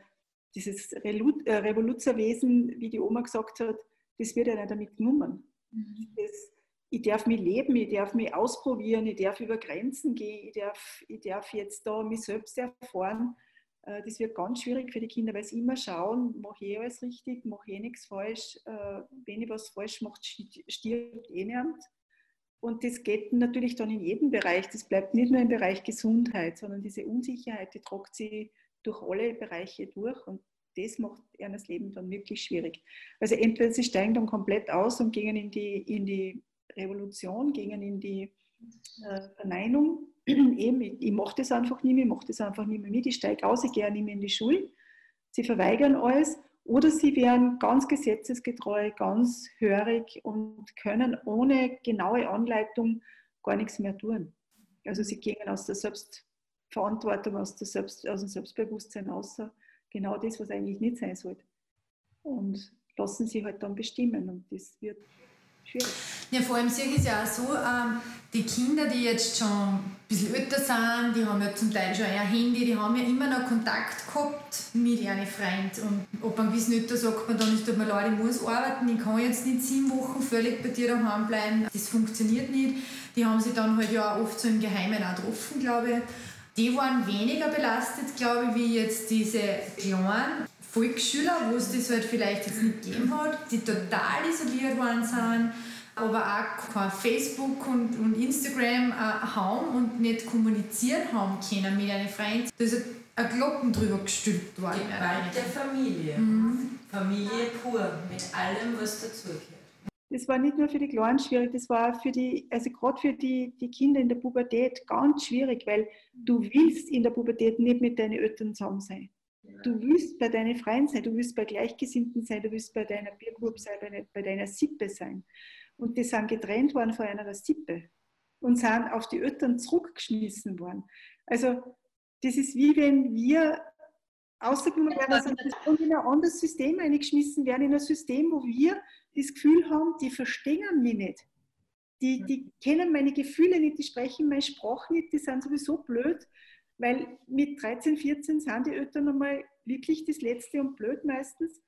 dieses äh, Revoluzerwesen, wie die Oma gesagt hat, das wird ja nicht damit genommen. Mhm. Das, ich darf mich leben, ich darf mich ausprobieren, ich darf über Grenzen gehen, ich darf, ich darf jetzt da mich selbst erfahren. Äh, das wird ganz schwierig für die Kinder, weil sie immer schauen, mache ich alles richtig, mache ich nichts falsch. Äh, wenn ich was falsch mache, stirbt eh niemand. Und das geht natürlich dann in jedem Bereich. Das bleibt nicht nur im Bereich Gesundheit, sondern diese Unsicherheit, die tragt sie durch alle Bereiche durch. Und das macht ihr das Leben dann wirklich schwierig. Also entweder sie steigen dann komplett aus und gehen in die, in die Revolution, gehen in die äh, Verneinung (clears throat) eben, ich, mache das einfach nicht mehr, ich mache das einfach nicht mehr mit, ich steige aus, ich gehe nicht mehr in die Schule. Sie verweigern alles oder sie werden ganz gesetzesgetreu, ganz hörig und können ohne genaue Anleitung gar nichts mehr tun. Also sie gehen aus der Selbstverantwortung, aus, der Selbst, aus dem Selbstbewusstsein außer genau das, was eigentlich nicht sein sollte. Und lassen sie halt dann bestimmen. Und das wird schwierig. Ja, vor allem sehe ich es ja auch so, ähm, die Kinder, die jetzt schon ein bisschen älter sind, die haben ja zum Teil schon ein Handy, die haben ja immer noch Kontakt gehabt mit ihren Freunden. Und ob man gewissen Alter sagt man dann, es tut mir leid, ich muss arbeiten, ich kann jetzt nicht sieben Wochen völlig bei dir daheim bleiben, das funktioniert nicht. Die haben sich dann halt ja oft so im Geheimen auch getroffen, glaube ich. Die waren weniger belastet, glaube ich, wie jetzt diese kleinen Volksschüler, wo es das halt vielleicht jetzt nicht gegeben hat, die total isoliert waren sind aber auch kein Facebook und, und Instagram äh, haben und nicht kommunizieren haben können mit ihren Freunden. Da ist ein Glocken drüber gestülpt worden. Gewalt der Familie. Mhm. Familie pur, mit allem, was dazugehört. Das war nicht nur für die Kleinen schwierig, das war für die, also gerade für die, die Kinder in der Pubertät ganz schwierig, weil du willst in der Pubertät nicht mit deinen Eltern zusammen sein. Du willst bei deinen Freien sein, du willst bei Gleichgesinnten sein, du willst bei deiner Biergruppe sein, bei, bei deiner Sippe sein. Und die sind getrennt worden von einer Sippe und sind auf die Eltern zurückgeschmissen worden. Also das ist wie wenn wir ausgenommen werden einem in ein anderes System eingeschmissen werden, in ein System, wo wir das Gefühl haben, die verstehen mich nicht. Die, die kennen meine Gefühle nicht, die sprechen meine Sprache nicht, die sind sowieso blöd, weil mit 13, 14 sind die Eltern einmal wirklich das Letzte und blöd meistens.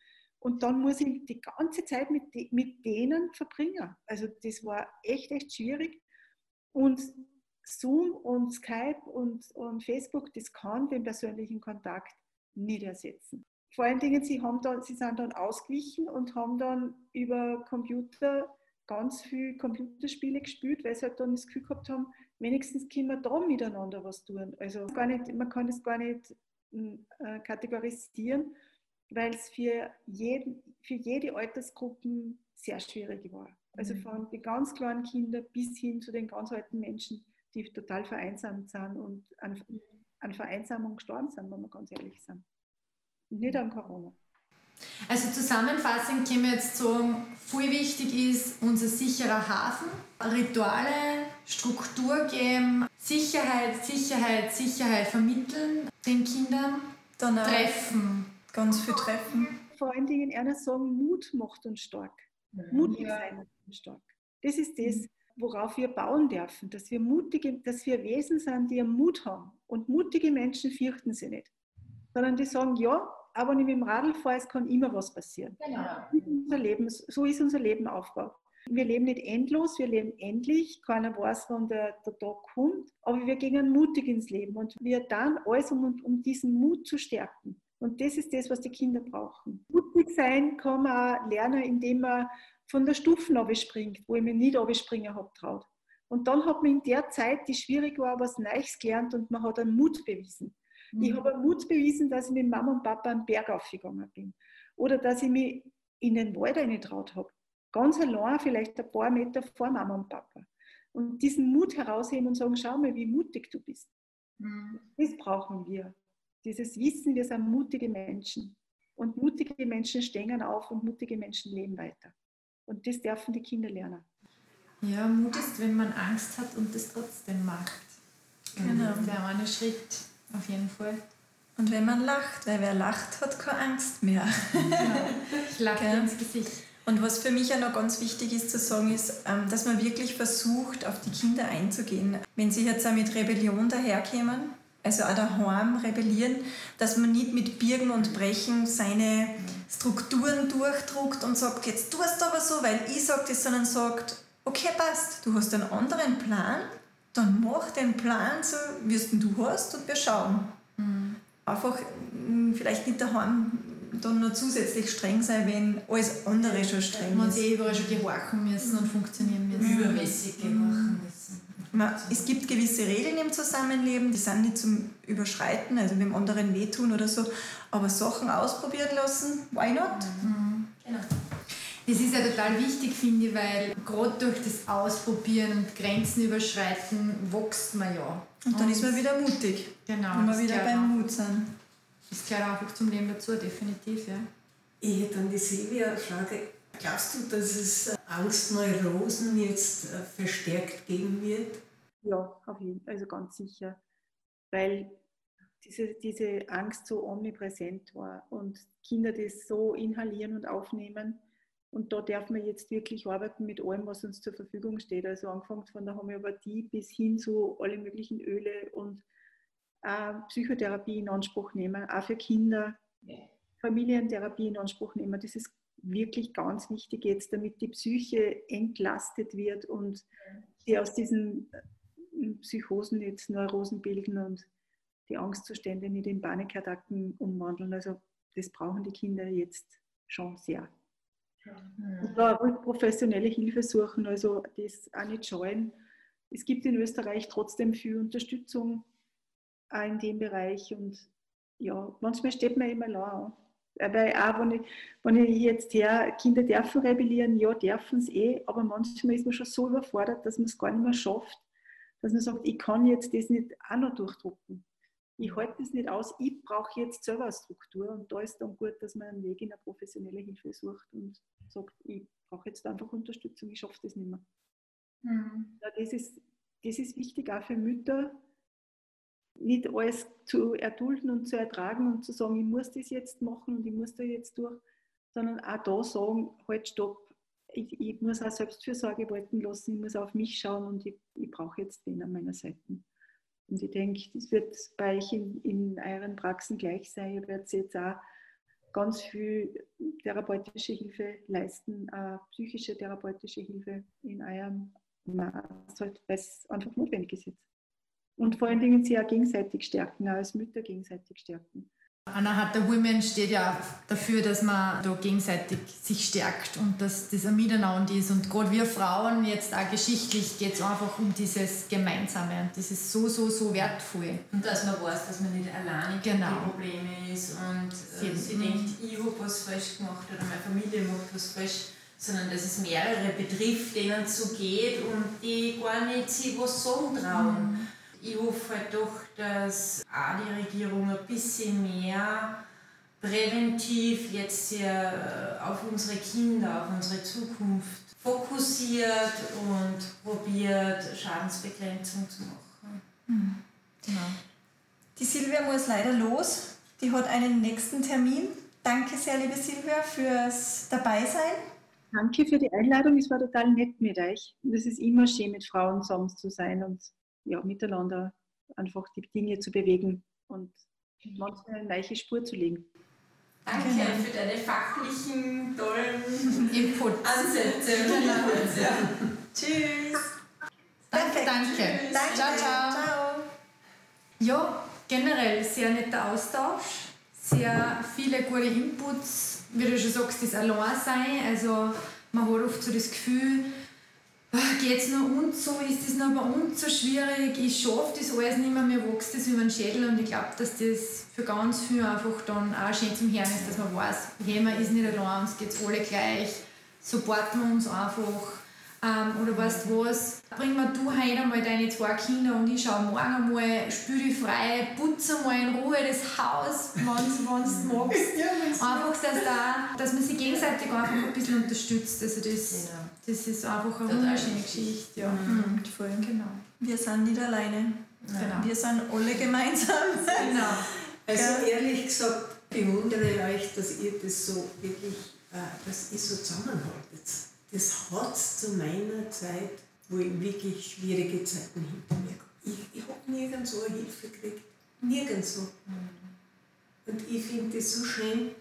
Und dann muss ich die ganze Zeit mit, mit denen verbringen. Also das war echt, echt schwierig. Und Zoom und Skype und, und Facebook, das kann den persönlichen Kontakt nicht ersetzen. Vor allen Dingen, sie, haben dann, sie sind dann ausgewichen und haben dann über Computer ganz viele Computerspiele gespielt, weil sie halt dann das Gefühl gehabt haben, wenigstens können wir da miteinander was tun. Also gar nicht, man kann es gar nicht äh, kategorisieren weil es für, jeden, für jede Altersgruppe sehr schwierig war. Also mhm. von den ganz kleinen Kindern bis hin zu den ganz alten Menschen, die total vereinsamt sind und an, an Vereinsamung gestorben sind, wenn wir ganz ehrlich sind. Und nicht an Corona. Also zusammenfassend können wir jetzt sagen, viel wichtig ist unser sicherer Hafen, Rituale, Struktur geben, Sicherheit, Sicherheit, Sicherheit vermitteln den Kindern, dann treffen, ganz viel treffen. Vor allen Dingen einer sagen, Mut macht uns stark. Mutig sein macht uns stark. Das ist das, mhm. worauf wir bauen dürfen, dass wir mutige, dass wir Wesen sind, die Mut haben. Und mutige Menschen fürchten sie nicht, sondern die sagen, ja, aber wenn ich mit dem Radl fahre, es kann immer was passieren. Genau. Unser Leben, so ist unser Leben aufgebaut. Wir leben nicht endlos, wir leben endlich. Keiner weiß, wann der, der Tag kommt. Aber wir gehen mutig ins Leben und wir dann alles, um, um diesen Mut zu stärken. Und das ist das, was die Kinder brauchen. Mutig sein kann man lernen, indem man von der Stufen springt, wo ich mich nicht abspringen habe traut. Und dann hat man in der Zeit, die schwierig war, was Neues gelernt und man hat einen Mut bewiesen. Mhm. Ich habe einen Mut bewiesen, dass ich mit Mama und Papa einen Berg aufgegangen bin. Oder dass ich mich in den Wald reingetraut habe. Ganz allein, vielleicht ein paar Meter vor Mama und Papa. Und diesen Mut herausheben und sagen, schau mal, wie mutig du bist. Mhm. Das brauchen wir. Dieses Wissen, wir sind mutige Menschen. Und mutige Menschen stehen auf und mutige Menschen leben weiter. Und das dürfen die Kinder lernen. Ja, Mut ist, wenn man Angst hat und das trotzdem macht. Genau. Das wäre ein Schritt, auf jeden Fall. Und wenn man lacht, weil wer lacht, hat keine Angst mehr. Genau. (laughs) Ich lache okay. ins Gesicht. Und was für mich ja noch ganz wichtig ist zu sagen, ist, ähm, dass man wirklich versucht, auf die Kinder einzugehen. Wenn sie jetzt auch mit Rebellion daherkommen, also auch daheim rebellieren, dass man nicht mit Birgen und Brechen seine Strukturen durchdruckt und sagt, jetzt tust du aber so, weil ich sage das, sondern sagt, okay, passt, du hast einen anderen Plan, dann mach den Plan so, wie es du hast und wir schauen. Mhm. Einfach hm, vielleicht nicht daheim dann noch zusätzlich streng sein, wenn alles andere schon streng ist. Man sie überall schon gehorchen müssen und funktionieren müssen. Übermäßig gehorchen müssen es gibt gewisse Regeln im Zusammenleben, die sind nicht zum Überschreiten, also dem anderen wehtun oder so, aber Sachen ausprobieren lassen, why not? Mhm. Genau. Das ist ja total wichtig, finde ich, weil gerade durch das Ausprobieren und Grenzen überschreiten wächst man ja. Und dann und ist man wieder mutig. Genau. Wenn wir wieder beim Mut sind. Das gehört einfach zum Leben dazu, definitiv, ja. Ich hätte an die Silvia eine Frage. Glaubst du, dass es Angstneurosen jetzt äh, verstärkt geben wird? Ja, auf jeden Fall, also ganz sicher. Weil diese, diese Angst so omnipräsent war und Kinder das so inhalieren und aufnehmen, Und da darf man jetzt wirklich arbeiten mit allem, was uns zur Verfügung steht. Also angefangen von der Homöopathie bis hin zu alle möglichen Öle und äh, Psychotherapie in Anspruch nehmen, auch für Kinder, ja. Familientherapie in Anspruch nehmen. Das ist wirklich ganz wichtig jetzt, damit die Psyche entlastet wird und sie aus diesen äh, Psychosen jetzt Neurosen bilden und die Angstzustände nicht in Panikattacken umwandeln. Also das brauchen die Kinder jetzt schon sehr. Und da ruhig professionelle Hilfe suchen, also das auch nicht scheuen. Es gibt in Österreich trotzdem viel Unterstützung auch in dem Bereich und ja, manchmal steht man immer lang. Weil auch, wenn ich, wenn ich jetzt her, Kinder dürfen rebellieren, ja, dürfen es eh, aber manchmal ist man schon so überfordert, dass man es gar nicht mehr schafft, dass man sagt, ich kann jetzt das nicht auch noch durchdrucken. Ich halte das nicht aus, ich brauche jetzt selber eine Struktur und da ist dann gut, dass man einen Weg in eine professionelle Hilfe sucht und sagt, ich brauche jetzt einfach Unterstützung, ich schaffe das nicht mehr. Mhm. Ja, das, ist, das ist wichtig auch für Mütter, nicht alles zu erdulden und zu ertragen und zu sagen, ich muss das jetzt machen und ich muss da jetzt durch, sondern auch da sagen, halt, stopp, ich, ich muss auch Selbstfürsorge walten lassen, ich muss auf mich schauen und ich, ich brauche jetzt wen an meiner Seite. Und ich denke, das wird bei euch in, in euren Praxen gleich sein. Ihr werdet jetzt auch ganz viel therapeutische Hilfe leisten, äh, psychische therapeutische Hilfe in eurem Maß, weil es einfach notwendig ist jetzt. Und vor allen Dingen sie auch gegenseitig stärken, auch als Mütter gegenseitig stärken. Anna hat der Women steht ja dafür, dass man da gegenseitig sich stärkt und dass das ein Miteinander ist. Und gerade wir Frauen, jetzt auch geschichtlich, geht es einfach um dieses Gemeinsame. Und das ist so, so, so wertvoll. Und dass man weiß, dass man nicht alleine genau. die Probleme ist und äh, sie denkt, ich habe was falsch gemacht oder meine Familie macht was falsch, sondern dass es mehrere betrifft, denen es so geht und die gar nicht sich was sagen trauen. Mhm ich hoffe doch, dass auch die Regierung ein bisschen mehr präventiv jetzt hier auf unsere Kinder, auf unsere Zukunft fokussiert und probiert, Schadensbegrenzung zu machen. Mhm. Genau. Die Silvia muss leider los. Die hat einen nächsten Termin. Danke sehr, liebe Silvia, fürs Dabeisein. Danke für die Einladung. Es war total nett mit euch. Es ist immer schön, mit Frauen zusammen zu sein und ja, miteinander einfach die Dinge zu bewegen und manchmal eine neue Spur zu legen. Danke genau. für deine fachlichen, tollen Input. Ansätze. Ja. Tschüss. Danke, danke. danke. Ciao, ciao. ciao. Ja, generell sehr netter Austausch, sehr viele gute Inputs. Wie du schon sagst, das Alleinsein. Also man hat oft so das Gefühl, geht es noch uns so, ist das noch bei uns so schwierig, ich schaffe das alles nicht mehr, mir wächst das über den Schädel und ich glaube, dass das für ganz viele einfach dann auch schön zum Hören ist, dass man weiß, hey, man ist nicht allein, uns geht es alle gleich, supporten wir uns einfach ähm, oder weißt du was, bring mir du heute einmal deine zwei Kinder und ich schaue morgen einmal, spül dich frei, putze mal in Ruhe das Haus, wenn (laughs) du magst. einfach, dass, da, dass man sich gegenseitig einfach ein bisschen unterstützt. Also das, genau. das ist einfach eine wunderschöne Geschichte. Ja. Mhm. Voll. Genau. Wir sind nicht alleine. Genau. Wir sind alle gemeinsam. Genau. Also ehrlich gesagt bewundere euch, dass ihr das so wirklich, äh, dass ihr so zusammenhaltet das hat es zu meiner Zeit, wo ich wirklich schwierige Zeiten hinter mir habe. Ich, ich habe nirgends so eine Hilfe gekriegt. Nirgends so. Und ich finde es so schön,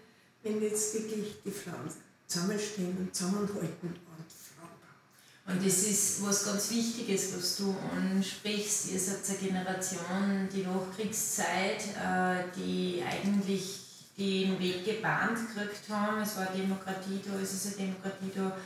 wenn jetzt wirklich die Frauen zusammenstehen und zusammenhalten und Frauen Und das ist was ganz Wichtiges, was du ansprichst. Ihr seid eine Generation, die Nachkriegszeit, äh, die eigentlich den Weg gebahnt gekriegt haben. Es war Demokratie da, es ist eine Demokratie da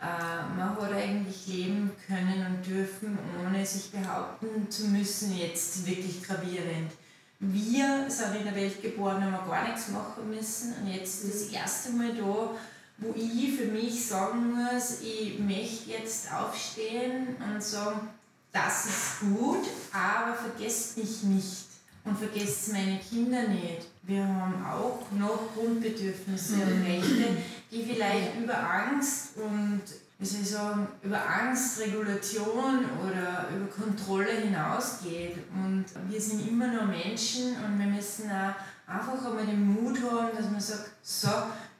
man hat eigentlich leben können und dürfen, ohne sich behaupten zu müssen, jetzt wirklich gravierend. Wir sind in der Welt geboren, haben wir gar nichts machen müssen und jetzt das erste Mal da, wo ich für mich sagen muss, ich möchte jetzt aufstehen und sagen, das ist gut, aber vergesst mich nicht und vergesst meine Kinder nicht. Wir haben auch noch Grundbedürfnisse und mhm. Rechte, die vielleicht über Angst und wie soll ich sagen, über Angst, Regulation oder über Kontrolle hinausgeht. Und wir sind immer nur Menschen und wir müssen auch einfach einmal den Mut haben, dass man sagt, so,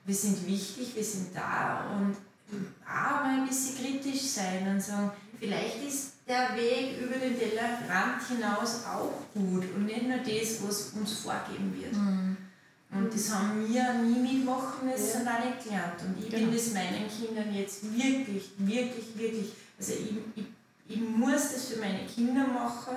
wir sind wichtig, wir sind da und auch mal ein bisschen kritisch sein und sagen, vielleicht ist der Weg über den Tellerrand hinaus auch gut und nicht nur das, was uns vorgeben wird. Mhm. Und das haben wir nie mitmachen müssen und auch nicht gelernt. Und ich Genau. bin das meinen Kindern jetzt wirklich, wirklich, wirklich, also ich, ich, ich muss das für meine Kinder machen,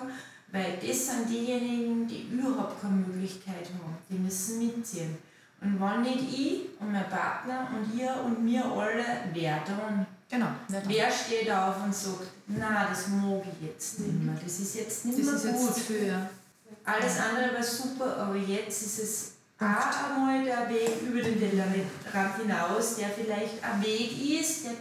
weil das sind diejenigen, die überhaupt keine Möglichkeit haben. Die müssen mitziehen. Und wenn nicht ich und mein Partner und ihr und wir alle, wer dann? Genau. Wer dann? Wer steht auf und sagt, na, das mag ich jetzt nicht mehr, das ist jetzt nicht Das mehr ist gut. Alles andere war super, aber jetzt ist es auch einmal der Weg über den Tellerrand hinaus, der vielleicht ein Weg ist, der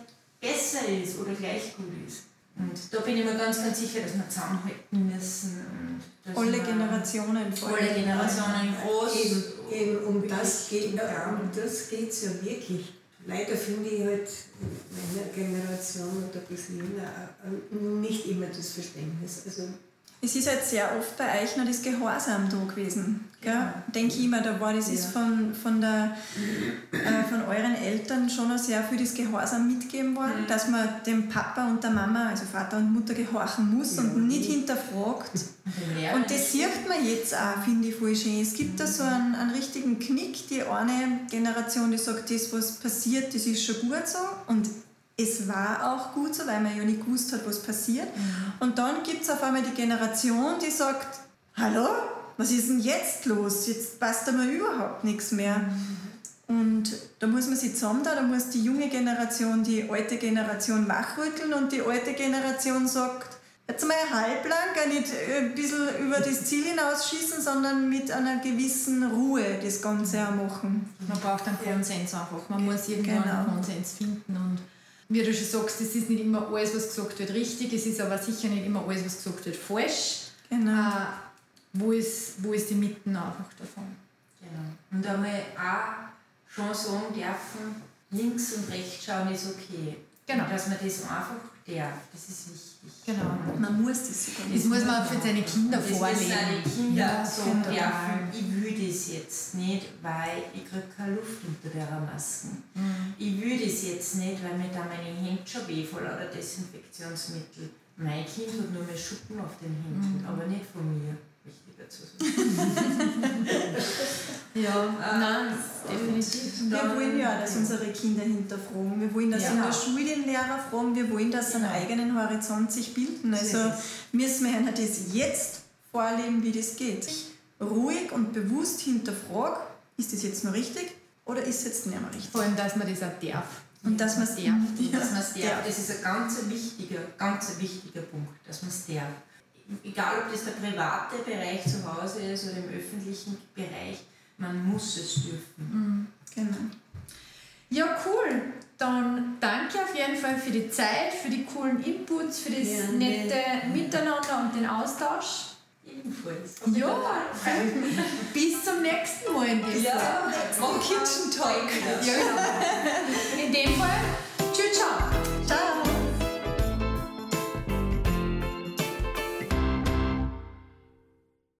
besser ist oder gleich gut ist. Und da bin ich mir ganz, ganz sicher, dass wir zusammenhalten müssen. Alle Generationen vor Alle. Generationen groß. Eben, eben um das geht super. ja, um das geht's ja wirklich. Leider finde ich halt in meiner Generation und ein bisschen jünger äh, nicht immer das Verständnis. Also Es ist halt sehr oft bei euch noch das Gehorsam da gewesen. Gell? Denke ich immer, da war das ist Ja. von, von, der, äh, von euren Eltern schon noch sehr viel das Gehorsam mitgegeben worden, dass man dem Papa und der Mama, also Vater und Mutter, gehorchen muss Ja. und nicht hinterfragt. Und das sieht man jetzt auch, finde ich voll schön. Es gibt da so einen, einen richtigen Knick. Die eine Generation, die sagt, das, was passiert, das ist schon gut so. Und es war auch gut so, weil man ja nicht gewusst hat, was passiert. Und dann gibt es auf einmal die Generation, die sagt, hallo, was ist denn jetzt los? Jetzt passt da mal überhaupt nichts mehr. Und da muss man sich zusammen da, da muss die junge Generation die alte Generation wachrütteln und die alte Generation sagt, jetzt mal halblang, gar nicht äh, ein bisschen über das Ziel hinausschießen, sondern mit einer gewissen Ruhe das Ganze auch machen. Man braucht einen Konsens einfach. Man muss irgendwann Genau. einen Konsens finden. Und wie du schon sagst, es ist nicht immer alles, was gesagt wird, richtig. Es ist aber sicher nicht immer alles, was gesagt wird, falsch. Genau. Äh, wo, ist, wo ist die Mitten einfach davon? Genau. Und einmal auch schon sagen dürfen, links und rechts schauen ist okay. Genau. Und dass man das einfach darf, das ist wichtig. Genau. Man muss das sogar Das muss man für seine Kinder das vorleben. die Kinder Ja, sagen total. dürfen, ich will das jetzt nicht, weil ich kriege keine Luft unter der Maske. Mhm. Ich will das jetzt nicht, weil mir da meine Hände schon weh vor lauter Desinfektionsmittel. Mein Kind hat nur mehr Schuppen auf den Händen, Mhm. aber nicht von mir. Wichtiger zu sagen. Ja, nein, definitiv. Wir wollen ja, dass unsere Kinder hinterfragen. Wir wollen, dass Ja. in der Schule den Lehrer fragen. Wir wollen, dass sie einen eigenen Horizont sich bilden. Also ist müssen wir ihnen das jetzt vorleben, wie das geht. Ruhig und bewusst hinterfragen, ist das jetzt noch richtig oder ist es jetzt nicht mehr richtig? Vor allem, dass man das auch darf. Und dass man es darf. (laughs) Und dass man es Ja. darf, das ist ein ganz wichtiger, ganz wichtiger Punkt, dass man es darf. Egal, ob das der private Bereich zu Hause ist oder im öffentlichen Bereich, man muss es dürfen. Genau. Ja, cool. Dann danke auf jeden Fall für die Zeit, für die coolen Inputs, für das Gerne. nette Miteinander und den Austausch. Ebenfalls. Ja, (laughs) bis zum nächsten Mal in dem Fall. Ja, Kitchen Talk. Ja, genau. In dem Fall